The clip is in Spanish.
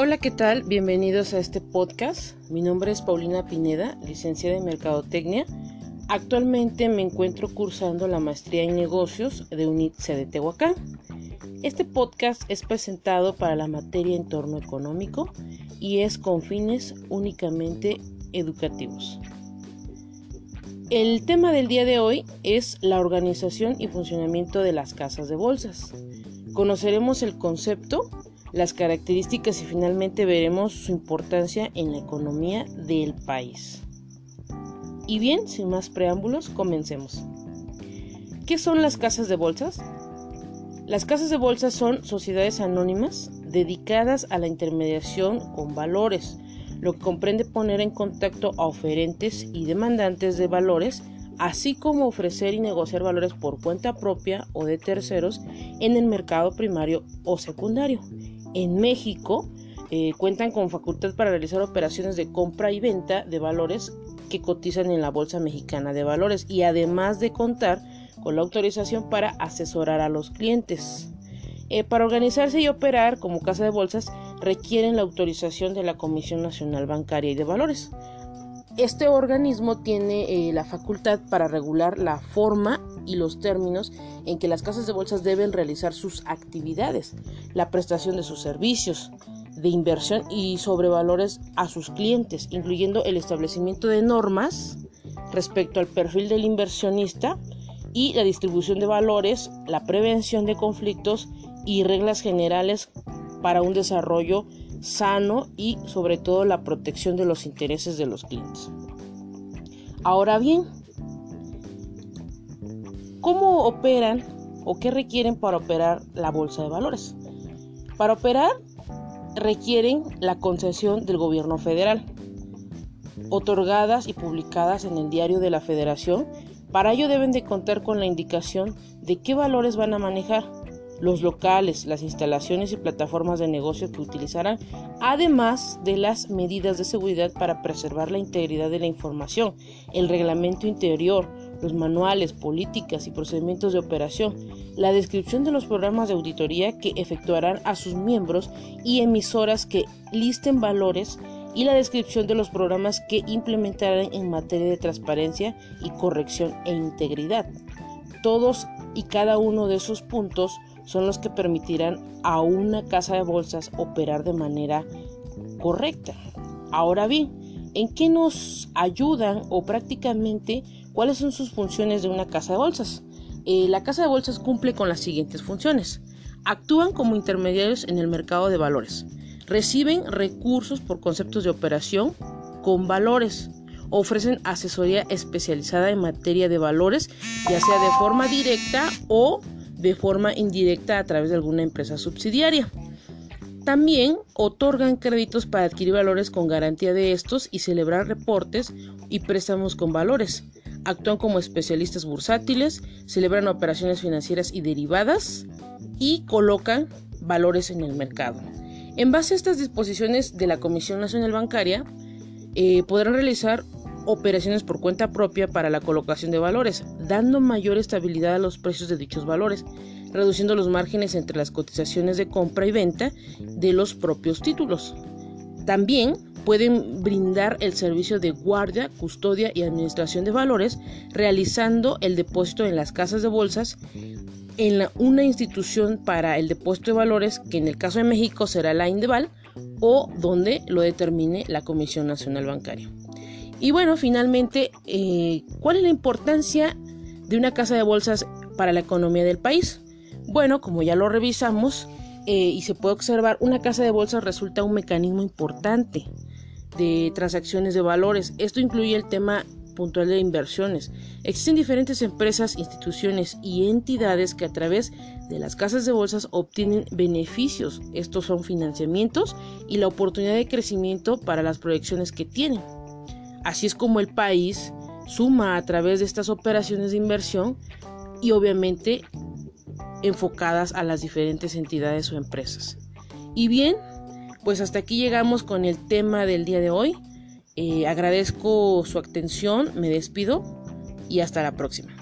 Hola, ¿qué tal? Bienvenidos a este podcast. Mi nombre es Paulina Pineda, licenciada en Mercadotecnia. Actualmente me encuentro cursando la maestría en negocios de UNITSE de Tehuacán. Este podcast es presentado para la materia entorno económico y es con fines únicamente educativos. El tema del día de hoy es la organización y funcionamiento de las casas de bolsas. Conoceremos el concepto, las características y finalmente veremos su importancia en la economía del país. Y bien, sin más preámbulos, comencemos. ¿Qué son las casas de bolsas? Las casas de bolsas son sociedades anónimas dedicadas a la intermediación con valores, lo que comprende poner en contacto a oferentes y demandantes de valores, así como ofrecer y negociar valores por cuenta propia o de terceros en el mercado primario o secundario. En México eh, cuentan con facultad para realizar operaciones de compra y venta de valores que cotizan en la Bolsa Mexicana de Valores y además de contar con la autorización para asesorar a los clientes. Eh, para organizarse y operar como casa de bolsas requieren la autorización de la Comisión Nacional Bancaria y de Valores. Este organismo tiene eh, la facultad para regular la forma y los términos en que las casas de bolsas deben realizar sus actividades, la prestación de sus servicios de inversión y sobre valores a sus clientes, incluyendo el establecimiento de normas respecto al perfil del inversionista y la distribución de valores, la prevención de conflictos y reglas generales para un desarrollo sano y sobre todo la protección de los intereses de los clientes. Ahora bien, ¿cómo operan o qué requieren para operar la bolsa de valores? Para operar requieren la concesión del gobierno federal, otorgadas y publicadas en el diario de la federación. Para ello deben de contar con la indicación de qué valores van a manejar, los locales, las instalaciones y plataformas de negocio que utilizarán, además de las medidas de seguridad para preservar la integridad de la información, el reglamento interior, los manuales, políticas y procedimientos de operación, la descripción de los programas de auditoría que efectuarán a sus miembros y emisoras que listen valores y la descripción de los programas que implementarán en materia de transparencia y corrección e integridad. Todos y cada uno de esos puntos son los que permitirán a una casa de bolsas operar de manera correcta. Ahora bien, ¿en qué nos ayudan o prácticamente cuáles son sus funciones de una casa de bolsas? Eh, la casa de bolsas cumple con las siguientes funciones. Actúan como intermediarios en el mercado de valores. Reciben recursos por conceptos de operación con valores. Ofrecen asesoría especializada en materia de valores, ya sea de forma directa o de forma indirecta a través de alguna empresa subsidiaria. También otorgan créditos para adquirir valores con garantía de estos y celebrar reportes y préstamos con valores. Actúan como especialistas bursátiles, celebran operaciones financieras y derivadas y colocan valores en el mercado. En base a estas disposiciones de la Comisión Nacional Bancaria, eh, podrán realizar operaciones por cuenta propia para la colocación de valores, dando mayor estabilidad a los precios de dichos valores, reduciendo los márgenes entre las cotizaciones de compra y venta de los propios títulos. También pueden brindar el servicio de guardia, custodia y administración de valores, realizando el depósito en las casas de bolsas en una institución para el depósito de valores, que en el caso de México será la Indeval, o donde lo determine la Comisión Nacional Bancaria. Y bueno, finalmente, eh, ¿cuál es la importancia de una casa de bolsas para la economía del país? Bueno, como ya lo revisamos eh, y se puede observar, una casa de bolsas resulta un mecanismo importante de transacciones de valores. Esto incluye el tema puntual de inversiones. Existen diferentes empresas, instituciones y entidades que a través de las casas de bolsas obtienen beneficios. Estos son financiamientos y la oportunidad de crecimiento para las proyecciones que tienen. Así es como el país suma a través de estas operaciones de inversión y obviamente enfocadas a las diferentes entidades o empresas. Y bien, pues hasta aquí llegamos con el tema del día de hoy. Eh, agradezco su atención, me despido y hasta la próxima.